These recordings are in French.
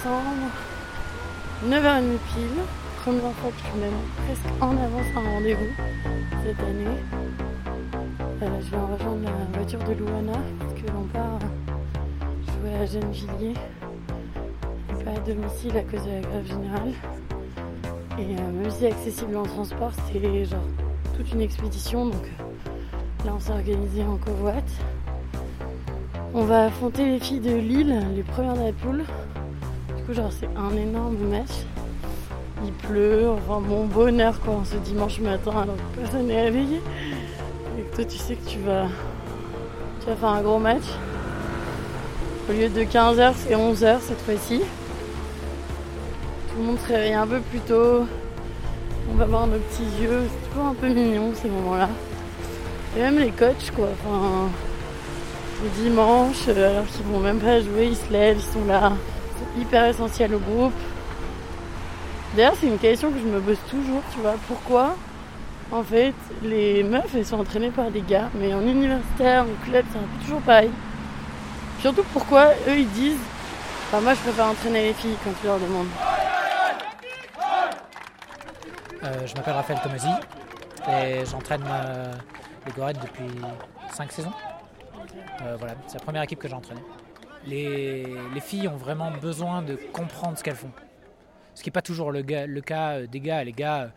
décembre, 9h30 pile. Première fois que je suis presque en avance un rendez-vous cette année. Euh, je vais rejoindre la voiture de Louana parce que l'on part jouer à Gennevilliers. Pas à domicile à cause de la grève générale. Et euh, même si accessible en transport, c'est genre toute une expédition. Donc là, on s'est organisé en covoite. On va affronter les filles de Lille, les premières de la poule. Genre, c'est un énorme match. Il pleut, enfin, mon bonheur quand ce dimanche matin alors que personne n'est réveillé. Et que toi, tu sais que tu vas, tu vas faire un gros match. Au lieu de 15h, c'est 11h cette fois-ci. Tout le monde se réveille un peu plus tôt. On va voir nos petits yeux. C'est toujours un peu mignon ces moments-là. Et même les coachs, quoi. Enfin, le dimanche, euh, alors qu'ils vont même pas jouer, ils se lèvent, ils sont là. Hyper essentiel au groupe. D'ailleurs, c'est une question que je me pose toujours, tu vois. Pourquoi, en fait, les meufs, elles sont entraînées par des gars, mais en universitaire, en club, c'est toujours pareil. Surtout pourquoi eux, ils disent Enfin, moi, je préfère entraîner les filles quand tu leur demandes. Euh, je m'appelle Raphaël Tomasi et j'entraîne euh, les Gorettes depuis 5 saisons. Euh, voilà, c'est la première équipe que j'ai entraînée. Les, les filles ont vraiment besoin de comprendre ce qu'elles font. Ce qui n'est pas toujours le, cas euh, des gars. Les gars,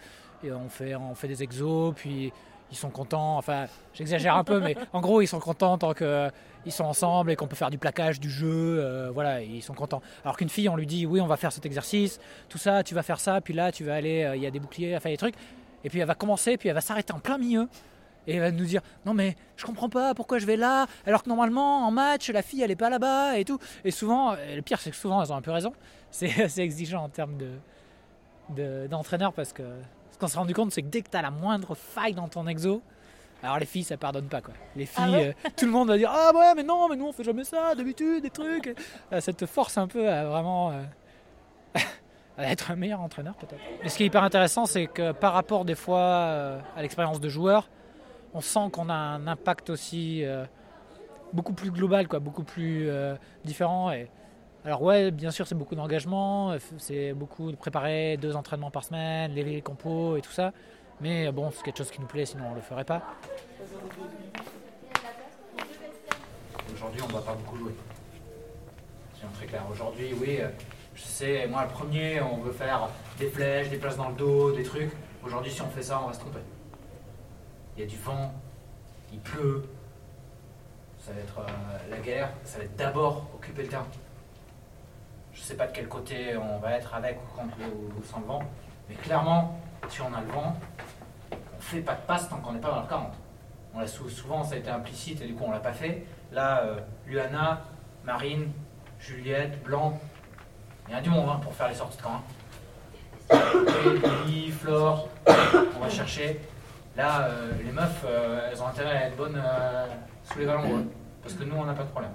euh, on, fait, des exos, puis ils sont contents. Enfin, j'exagère un peu, mais en gros, ils sont contents tant qu'ils sont ensemble et qu'on peut faire du plaquage, du jeu. euh, voilà, ils sont contents. Alors qu'une fille, on lui dit oui, on va faire cet exercice, tout ça, tu vas faire ça, puis là, tu vas aller, euh, il y a des boucliers, enfin des trucs. Et puis elle va commencer, puis elle va s'arrêter en plein milieu. Et elle va nous dire non mais je comprends pas pourquoi je vais là alors que normalement en match la fille elle est pas là-bas et tout. Et souvent et le pire c'est que souvent elles ont un peu raison. C'est assez exigeant en termes de de- d'entraîneur parce que ce qu'on s'est rendu compte c'est que dès que tu as la moindre faille dans ton exo alors les filles ça pardonne pas quoi. Les filles Ah ouais euh, tout le monde va dire ah ouais mais non mais nous on fait jamais ça d'habitude des trucs. Euh, ça te force un peu à vraiment euh, à être un meilleur entraîneur peut-être. Et ce qui est hyper intéressant c'est que par rapport des fois à l'expérience de joueur on sent qu'on a un impact aussi euh, beaucoup plus global, quoi, beaucoup plus euh, différent. Et, alors ouais, bien sûr, c'est beaucoup d'engagement, euh, c'est beaucoup de préparer deux entraînements par semaine, les compos et tout ça. Mais bon, c'est quelque chose qui nous plaît, sinon on le ferait pas. Aujourd'hui, on ne va pas beaucoup jouer. Soyons très clair. Aujourd'hui, oui, je sais, moi le premier, on veut faire des flèches, des places dans le dos, des trucs. Aujourd'hui, si on fait ça, on va se tromper. Il y a du vent, il pleut, ça va être euh, la guerre, ça va être d'abord occuper le terrain. Je ne sais pas de quel côté on va être avec ou contre ou sans le vent, mais clairement, si on a le vent, on fait pas de passe tant qu'on n'est pas dans le 40. On l'a sou- souvent, ça a été implicite et du coup on l'a pas fait. Là, euh, Luana, Marine, Juliette, Blanc, il y a du monde hein, pour faire les sorties de camp. hein. Lily, Flore, on va chercher. Là, euh, les meufs, euh, elles ont intérêt à être bonnes euh, sous les ballons, parce que nous, on n'a pas de problème.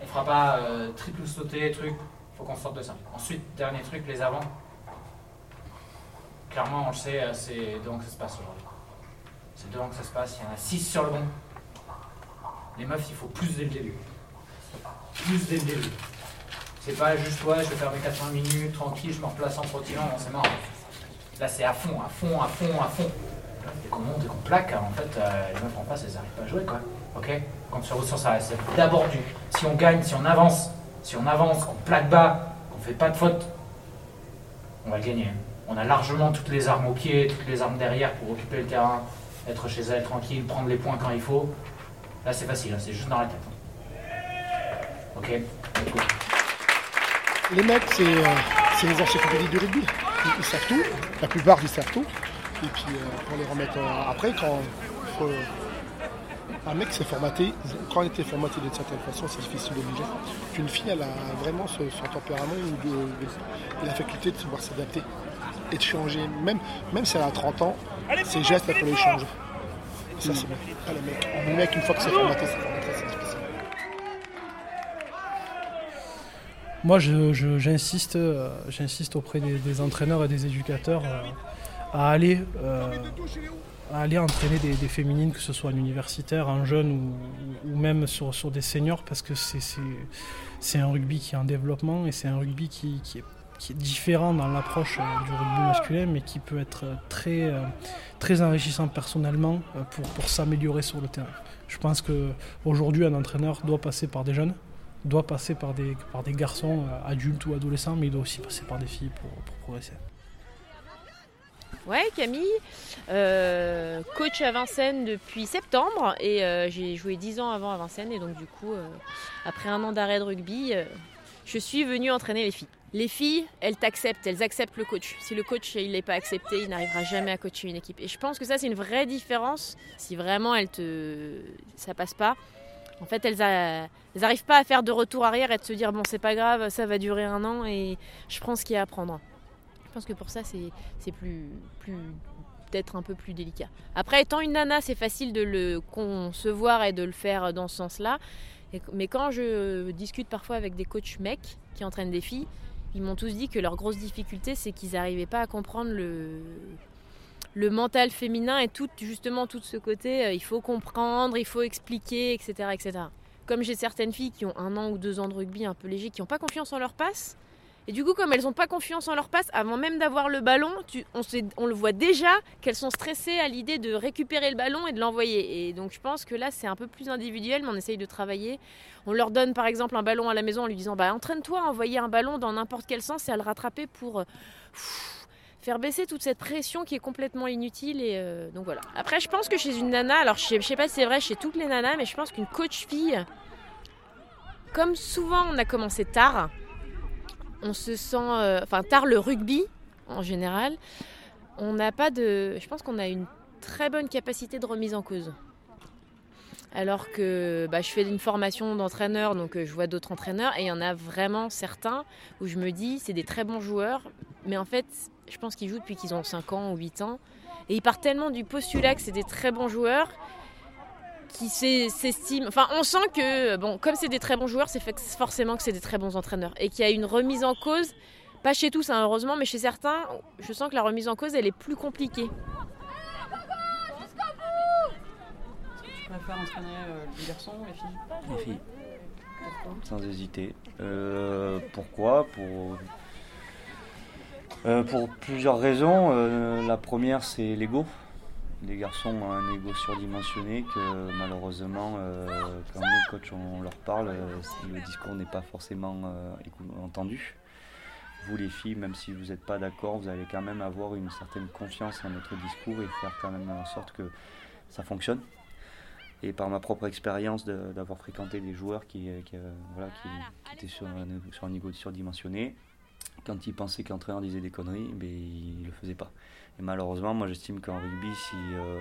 On fera pas triple sauter, truc, faut qu'on sorte de ça. Ensuite, dernier truc, les avants. Clairement, on le sait, c'est devant que ça se passe aujourd'hui. C'est devant que ça se passe, il y en a 6 sur le banc. Les meufs, il faut plus dès le début. Plus dès le début. C'est pas juste, ouais, je vais faire mes 80 minutes, tranquille, je me replace en trottinant, c'est mort. Là, c'est à fond, à fond, à fond, à fond. Qu'on monte et qu'on plaque, en fait, euh, les meufs en face, elles n'arrivent pas à jouer, quoi. Ok? Quand sur sur ça, c'est d'abord du. Si on gagne, si on avance, si on avance, qu'on plaque bas, qu'on fait pas de faute, on va le gagner. On a largement toutes les armes au pied, toutes les armes derrière pour occuper le terrain, être chez elle tranquille, prendre les points quand il faut. Là, c'est facile, hein, c'est juste dans la tête. Ok? Écoute. Les mecs, c'est euh, les encyclopédies du rugby. Ils, ils savent tout, la plupart ils savent tout. Et puis euh, pour les remettre euh, après, quand faut- un mec s'est formaté, quand il était formaté d'une certaine façon, c'est difficile de bouger. Puis une fille, elle a vraiment ce- son tempérament ou de, de- la faculté de savoir s'adapter et de changer. Même, même si elle a 30 ans, ses gestes, elle peut les changer. Et ça, c'est bien. Pas les mecs. Les mecs, une fois que c'est formaté, c'est formaté, c'est difficile. Moi, je- je- j'insiste, euh, j'insiste auprès des, des entraîneurs et des éducateurs euh, à aller, euh, aller entraîner des, féminines, que ce soit en universitaire, en jeune ou, même sur, sur, des seniors, parce que c'est un rugby qui est en développement et c'est un rugby qui, qui, est, différent dans l'approche euh, du rugby masculin, mais qui peut être très, euh, très enrichissant personnellement pour, pour s'améliorer sur le terrain. Je pense qu'aujourd'hui, un entraîneur doit passer par des jeunes, doit passer par des, par des garçons adultes ou adolescents, mais il doit aussi passer par des filles pour progresser. Ouais, Camille, euh, coach à Vincennes depuis septembre et euh, j'ai joué 10 ans avant à Vincennes et donc du coup, euh, après un an d'arrêt de rugby, je suis venue entraîner les filles. Les filles, elles t'acceptent, elles acceptent le coach. Si le coach il n'est pas accepté, il n'arrivera jamais à coacher une équipe. Et je pense que ça c'est une vraie différence. Si vraiment elle te, ça passe pas, en fait elles, n'arrivent pas à faire de retour arrière et de se dire bon c'est pas grave, ça va durer un an et je prends ce qu'il y a à apprendre. Je pense que pour ça, c'est plus, peut-être un peu plus délicat. Après, étant une nana, c'est facile de le concevoir et de le faire dans ce sens-là. Mais quand je discute parfois avec des coachs mecs qui entraînent des filles, ils m'ont tous dit que leur grosse difficulté, c'est qu'ils n'arrivaient pas à comprendre le, le mental féminin et tout, justement tout ce côté, euh, il faut comprendre, il faut expliquer, etc. etc. Comme j'ai certaines filles qui ont un an ou deux ans de rugby un peu léger, qui n'ont pas confiance en leur passe, et du coup, comme elles n'ont pas confiance en leur passe, avant même d'avoir le ballon, on, le voit déjà qu'elles sont stressées à l'idée de récupérer le ballon et de l'envoyer. Et donc je pense que là, c'est un peu plus individuel, mais on essaye de travailler. On leur donne par exemple un ballon à la maison en lui disant bah, entraîne-toi à envoyer un ballon dans n'importe quel sens et à le rattraper pour... Euh, faire baisser toute cette pression qui est complètement inutile et euh, donc voilà. Après je pense que chez une nana, alors je sais, sais pas si c'est vrai chez toutes les nanas, mais je pense qu'une coach fille, comme souvent on a commencé tard, on se sent, euh, enfin tard le rugby en général, on n'a pas de, je pense qu'on a une très bonne capacité de remise en cause. Alors que bah, je fais une formation d'entraîneur, donc euh, je vois d'autres entraîneurs, et il y en a vraiment certains où je me dis, c'est des très bons joueurs, mais en fait, je pense qu'ils jouent depuis qu'ils ont 5 ans ou 8 ans, et ils partent tellement du postulat que c'est des très bons joueurs, qui s'estiment. Enfin, on sent que, bon, comme c'est des très bons joueurs, c'est forcément que c'est des très bons entraîneurs. Et qu'il y a une remise en cause, pas chez tous, hein, heureusement, mais chez certains, je sens que la remise en cause, elle est plus compliquée. Tu préfères entraîner euh, les garçons ou les filles? Les filles. Sans hésiter. Euh, pourquoi? Pour. Euh, pour plusieurs raisons. la première, c'est l'ego les garçons ont un ego surdimensionné que malheureusement, euh, quand les coachs on leur parle, euh, le discours n'est pas forcément euh, entendu. Vous les filles, même si vous n'êtes pas d'accord, vous allez quand même avoir une certaine confiance en notre discours et faire quand même en sorte que ça fonctionne. Et par ma propre expérience d'avoir fréquenté des joueurs qui, étaient sur un, sur un niveau surdimensionné, quand ils pensaient que l'entraîneur disait des conneries, ben, ils ne le faisaient pas. Et malheureusement, moi j'estime qu'en rugby, si euh,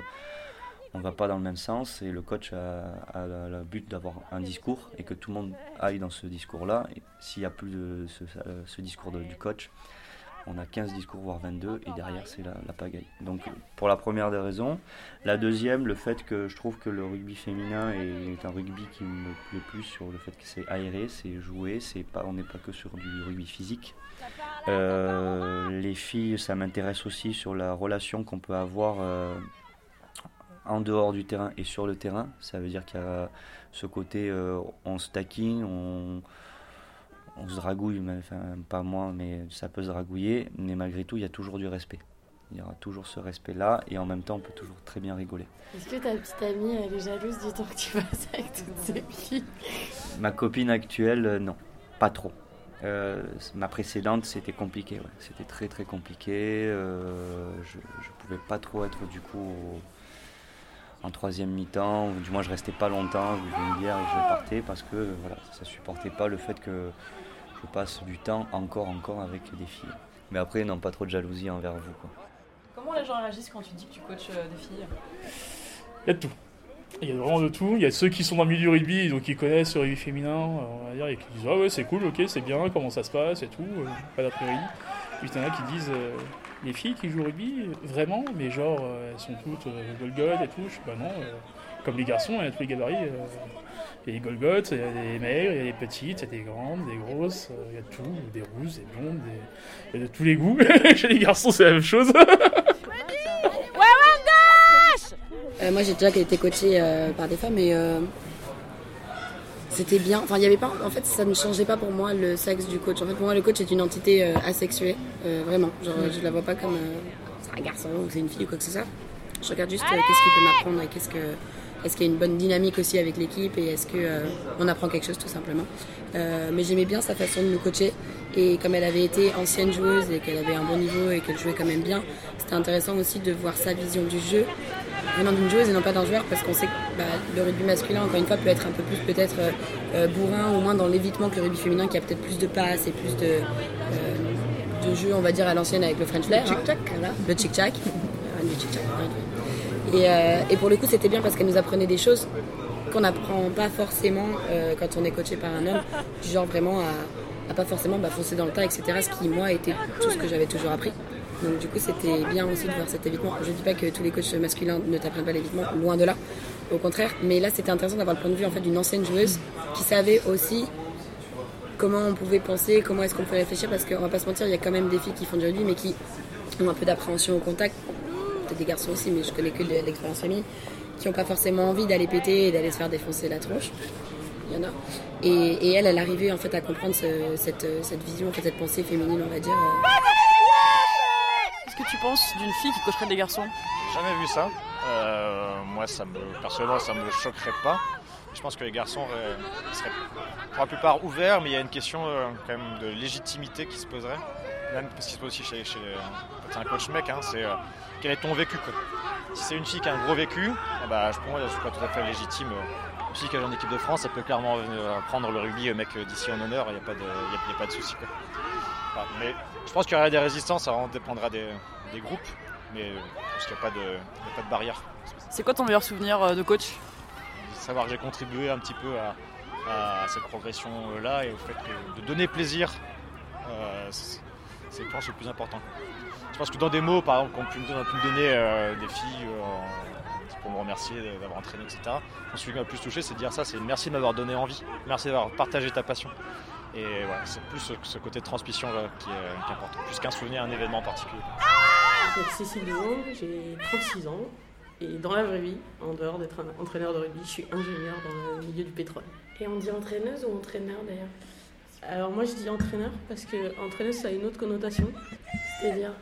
on ne va pas dans le même sens et le coach a, le but d'avoir un discours et que tout le monde aille dans ce discours-là, s'il n'y a plus de ce, discours du coach, on a 15 discours, voire 22, et derrière, c'est la, pagaille. Donc, pour la première des raisons. La deuxième, le fait que je trouve que le rugby féminin est, un rugby qui me plaît plus sur le fait que c'est aéré, c'est joué, c'est on n'est pas que sur du rugby physique. Euh, les filles, ça m'intéresse aussi sur la relation qu'on peut avoir euh, en dehors du terrain et sur le terrain. Ça veut dire qu'il y a ce côté, euh, on se on on se dragouille, enfin, pas moi, mais ça peut se dragouiller, mais malgré tout, il y a toujours du respect. Il y aura toujours ce respect-là, et en même temps, on peut toujours très bien rigoler. Est-ce que ta petite amie, elle est jalouse du temps que tu passes avec toutes ces filles? Ma copine actuelle, euh, non, pas trop. Euh, ma précédente, c'était compliqué, c'était très très compliqué. Euh, je ne pouvais pas trop être du coup en troisième mi-temps, du moins je restais pas longtemps, je une bière et je partais parce que voilà, ça supportait pas le fait que je passe du temps encore, encore avec des filles. Mais après, non, pas trop de jalousie envers vous. Quoi. Comment les gens réagissent quand tu dis que tu coaches euh, des filles? Il y a de tout. Il y a vraiment de tout. Il y a ceux qui sont dans le milieu rugby, donc qui connaissent le rugby féminin, on va dire, et qui disent Ah ouais, c'est cool, ok, c'est bien, comment ça se passe et tout, euh, pas d'a priori. Puis il y en a qui disent euh, Les filles qui jouent au rugby, vraiment, mais genre, elles sont toutes euh, et tout. Je sais pas, non. comme les garçons, il y a tous les gabarits. Il y a des Golgotes, il y a des maigres, il y a des petites, il y a des grandes, des grosses, euh, il y a tout, des rousses, des blondes, il y a de tous les goûts. Chez les garçons, c'est la même chose. Euh, moi, j'ai déjà été coachée euh, par des femmes et euh, c'était bien. Enfin, il y avait pas. En fait, ça ne changeait pas pour moi le sexe du coach. En fait, pour moi, le coach est une entité euh, asexuée, euh, vraiment. Genre, je la vois pas comme euh, c'est un garçon ou c'est une fille ou quoi que ce soit. Je regarde juste euh, qu'est-ce qu'il peut m'apprendre et qu'est-ce que est-ce qu'il y a une bonne dynamique aussi avec l'équipe et est-ce que euh, on apprend quelque chose tout simplement. Mais j'aimais bien sa façon de nous coacher et comme elle avait été ancienne joueuse et qu'elle avait un bon niveau et qu'elle jouait quand même bien, c'était intéressant aussi de voir sa vision du jeu venant d'une joueuse et non pas d'un joueur parce qu'on sait bah, le rugby masculin encore une fois peut être un peu plus peut-être euh, euh, bourrin ou moins dans l'évitement que le rugby féminin qui a peut-être plus de passes et plus de, euh, de jeux on va dire à l'ancienne avec le French flair. hein. Voilà, le le chick-chack, ouais. Et, euh, et pour le coup c'était bien parce qu'elle nous apprenait des choses qu'on n'apprend pas forcément quand on est coaché par un homme, du genre vraiment à, à pas forcément bah, foncer dans le tas, etc. Ce qui, moi, était tout ce que j'avais toujours appris. Donc, du coup, c'était bien aussi de voir cet évitement. Je dis pas que tous les coachs masculins ne t'apprennent pas l'évitement, loin de là, au contraire. Mais là, c'était intéressant d'avoir le point de vue en fait, d'une ancienne joueuse qui savait aussi comment on pouvait penser, comment est-ce qu'on peut réfléchir, parce qu'on va pas se mentir, il y a quand même des filles qui font du rugby, mais qui ont un peu d'appréhension au contact. Peut-être des garçons aussi, mais je connais que l'expérience féminine qui n'ont pas forcément envie d'aller péter et d'aller se faire défoncer la tronche. Il y en a. Et, et elle, elle arrivait en fait à comprendre ce- cette, cette vision, en fait, cette pensée féminine, on va dire. euh. Qu'est-ce que tu penses d'une fille qui cocherait des garçons? Jamais vu ça. Euh, moi, personnellement, ça me choquerait pas. Je pense que les garçons euh, seraient pour la plupart ouverts, mais il y a une question euh, quand même de légitimité qui se poserait. Même ce qui se pose aussi chez, c'est un coach mec, hein, c'est euh, quel est ton vécu quoi? Si c'est une fille qui a un gros vécu, eh bah, je- pour moi, je suis pas tout à fait légitime. euh, Une fille qui est en équipe de France, elle peut clairement euh, prendre le rugby euh, mec euh, d'ici en honneur, il n'y a pas de, y a- a souci. Mais je pense qu'il y aura des résistances, ça dépendra des groupes, mais euh, je pense qu'il n'y a, pas de- il y a pas de barrière. C'est quoi ton meilleur souvenir euh, de coach? Savoir que j'ai contribué un petit peu à, à cette progression-là et au fait que de donner plaisir, euh, c'est, je pense, le plus important. Je pense que dans des mots, par exemple, qu'on donner, pu me donner euh, des filles euh, pour me remercier d'avoir entraîné, etc. Celui qui m'a le plus touché, c'est de dire ça, c'est merci de m'avoir donné envie, merci d'avoir partagé ta passion. Et voilà, c'est plus ce, ce côté de transmission là, qui, est, qui est important, plus qu'un souvenir, un événement en particulier. M'appelle Cécile Dezong, j'ai 36 ans et dans la vraie vie, en dehors d'être un entraîneur de rugby, je suis ingénieur dans le milieu du pétrole. Et on dit entraîneuse ou entraîneur d'ailleurs? Alors moi je dis entraîneur parce que entraîneuse ça a une autre connotation. C'est-à-dire?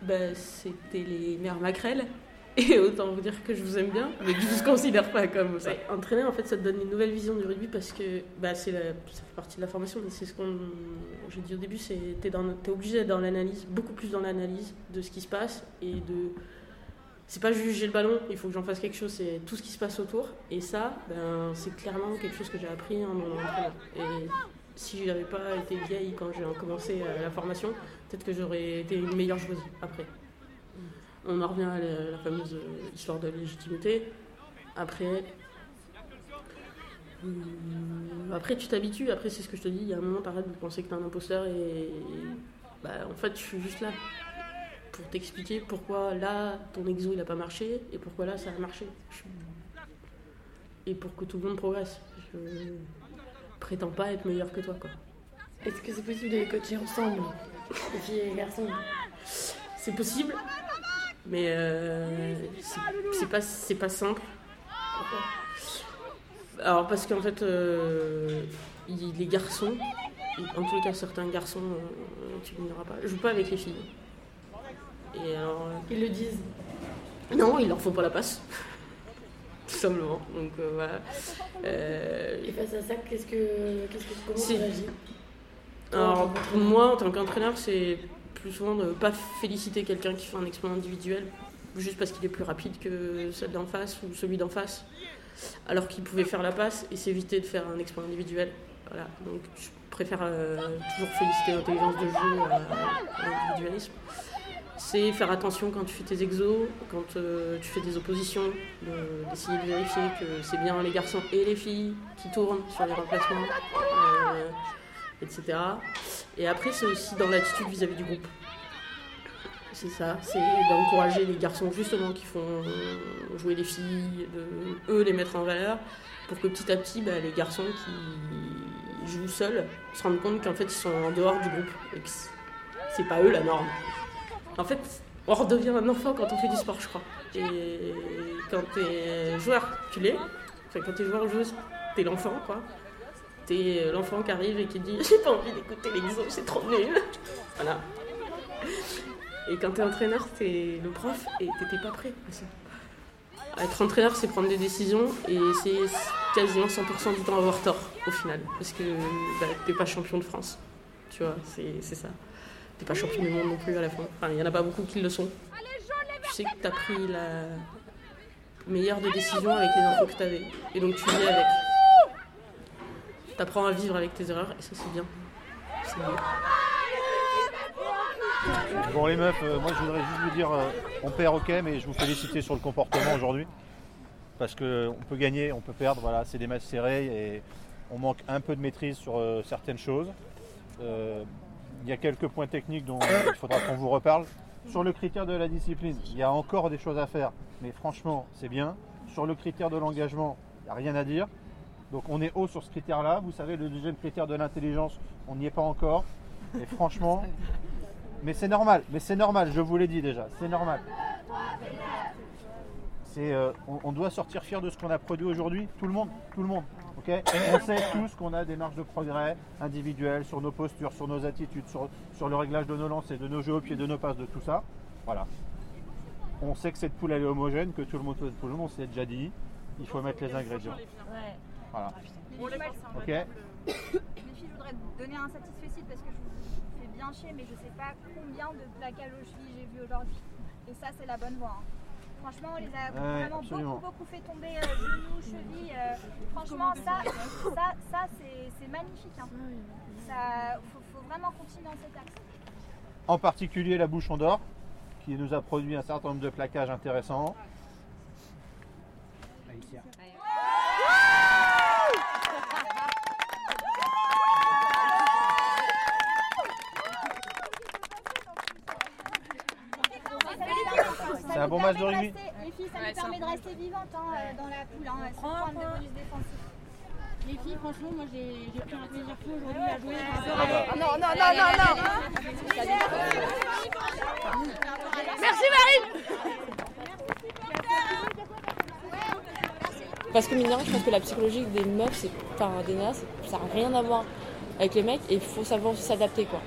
Bah, C'était les mères maquerelles. Et autant vous dire que je vous aime bien, mais que je vous considère pas comme ça. Entraîneur, en fait, ça te donne une nouvelle vision du rugby parce que bah, c'est ça fait partie de la formation. C'est ce qu'on, j'ai dit au début, c'est t'es dans, t'es obligé d'être dans l'analyse, beaucoup plus dans l'analyse de ce qui se passe et de. C'est pas j'ai le ballon, il faut que j'en fasse quelque chose. C'est tout ce qui se passe autour. Et ça, ben, c'est clairement quelque chose que j'ai appris en mon entraîneur. Et si j'avais pas été vieille quand j'ai commencé euh, la formation, peut-être que j'aurais été une meilleure joueuse après. On en revient à la, la fameuse euh, histoire de légitimité. Après, hum, après tu t'habitues. Après, c'est ce que je te dis. Il y a un moment, t'arrêtes de penser que t'es un imposteur et bah, en fait, je suis juste là pour t'expliquer pourquoi là ton exo il a pas marché et pourquoi là ça a marché. Et pour que tout le monde progresse. Je prétends pas être meilleur que toi, quoi. Est-ce que c'est possible de les coacher ensemble, les filles et les garçons? C'est possible, mais euh, c'est- pas, c'est pas simple. Alors parce qu'en fait, euh, les garçons, en tous les cas certains garçons, euh, tu ne diras pas, jouent pas avec les filles. Et alors, euh, Ils le disent. non, ils leur font pas la passe. Tout simplement. Donc euh, voilà. Euh, Et face à ça, qu'est-ce que, qu'est-ce que, comment réagis Alors, pour moi, en tant qu'entraîneur, c'est plus souvent de ne pas féliciter quelqu'un qui fait un exploit individuel, juste parce qu'il est plus rapide que celle d'en face ou celui d'en face, alors qu'il pouvait faire la passe et s'éviter de faire un exploit individuel. Voilà. Donc, je préfère euh, toujours féliciter l'intelligence de jeu à, à l'individualisme. C'est faire attention quand tu fais tes exos, quand euh, tu fais des oppositions, de- d'essayer de vérifier que c'est bien les garçons et les filles qui tournent sur les remplacements. Euh, etc. Et après, c'est aussi dans l'attitude vis-à-vis du groupe. C'est ça, c'est d'encourager les garçons justement qui font jouer les filles, de eux les mettre en valeur, pour que petit à petit, bah, les garçons qui jouent seuls se rendent compte qu'en fait ils sont en dehors du groupe et que c'est- pas eux la norme. En fait, on redevient un enfant quand on fait du sport, je crois. Et quand t'es joueur, tu l'es. Enfin, quand t'es joueur ou joueuse, t'es l'enfant, quoi. T'es l'enfant qui arrive et qui dit J'ai pas envie d'écouter l'exo, c'est trop nul. Voilà. Et quand t'es entraîneur, t'es le prof et t'étais pas prêt à ça. Être entraîneur, c'est prendre des décisions et c'est quasiment 100% du temps avoir tort au final. Parce que bah, t'es pas champion de France. Tu vois, c'est ça. T'es pas champion du monde non plus à la fin. Enfin, il y en a pas beaucoup qui le sont. Tu sais que t'as pris la meilleure des décisions avec les infos que t'avais. Et donc tu vis avec. T'apprends à vivre avec tes erreurs et ça c'est bien. C'est bien. Bon les meufs, euh, moi je voudrais juste vous dire, euh, on perd ok, mais je vous félicite sur le comportement aujourd'hui. Parce qu'on peut gagner, on peut perdre, voilà, c'est des matchs serrés et on manque un peu de maîtrise sur euh, certaines choses. Il y a quelques points techniques dont il faudra qu'on vous reparle. Sur le critère de la discipline, il y a encore des choses à faire, mais franchement c'est bien. Sur le critère de l'engagement, il n'y a rien à dire. Donc on est haut sur ce critère-là. Vous savez, le deuxième critère de l'intelligence, on n'y est pas encore. Et franchement, mais c'est normal, mais c'est normal, je vous l'ai dit déjà, c'est normal. Euh, on, doit sortir fier de ce qu'on a produit aujourd'hui, tout le monde, tout le monde. on sait tous qu'on a des marges de progrès individuelles sur nos postures, sur nos attitudes, sur, le réglage de nos lancers, de nos jeux au pied, de nos passes, de tout ça. Voilà. On sait que cette poule est homogène, que tout le monde tout le monde, on s'est déjà dit. Il faut mettre les ingrédients. Voilà. Ok. Les filles, je voudrais donner un satisfait parce que je mais je sais pas combien de plaquages aux chevilles j'ai vu aujourd'hui. Et ça, c'est la bonne voie. Hein. Franchement, on les a vraiment beaucoup, beaucoup fait tomber euh, genoux, chevilles. Euh, franchement, ça, ça, ça c'est magnifique. Hein. Ça, faut, vraiment continuer dans cet axe. En particulier la bouchon d'or, qui nous a produit un certain nombre de plaquages intéressants. De. Les filles, ça nous permet de rester vivantes hein, euh, dans la poule, hein, sans prendre de bonus défensifs. Les filles, franchement, moi j'ai pris un plaisir fou aujourd'hui à jouer. Ah. Non, non, non, non, non Merci Marie Parce que mine je pense que la psychologie des meufs, c'est, enfin des nanas, ça n'a rien à voir avec les mecs et il faut savoir aussi s'adapter quoi.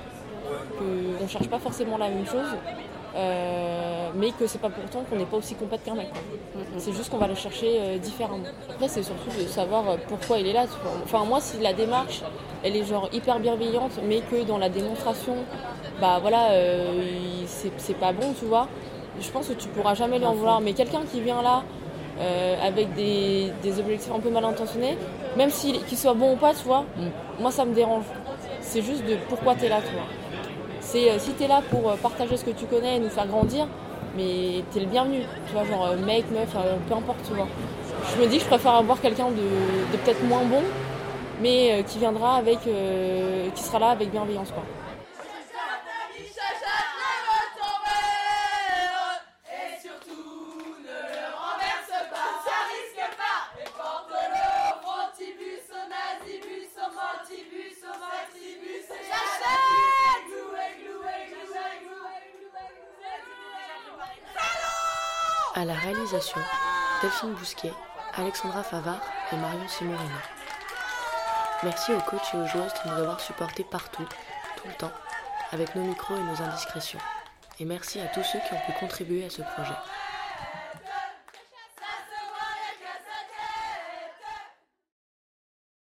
Que on cherche pas forcément la même chose euh, mais que c'est pas pourtant qu'on n'est pas aussi complète qu'un mec. C'est juste qu'on va le chercher euh, différemment. Après, c'est surtout de savoir euh, pourquoi il est là. Enfin, moi, si la démarche, elle est genre hyper bienveillante, mais que dans la démonstration, bah voilà, c'est pas bon, tu vois, je pense que tu pourras jamais lui en vouloir. Mais quelqu'un qui vient là, avec des, objectifs un peu mal intentionnés, même qu'il soit bon ou pas, tu vois, moi ça me dérange. C'est juste de pourquoi tu es là, tu vois. C'est euh, si t'es là pour euh, partager ce que tu connais et nous faire grandir, mais t'es le bienvenu. Tu vois, genre euh, mec, meuf, peu importe, tu vois. Je me dis que je préfère avoir quelqu'un de, peut-être moins bon, mais qui viendra avec, qui sera là avec bienveillance, quoi. À la réalisation, Delphine Bousquet, Alexandra Favard et Marion Simorino. Merci aux coachs et aux joueuses de nous avoir supportés partout, tout le temps, avec nos micros et nos indiscrétions. Et merci à tous ceux qui ont pu contribuer à ce projet.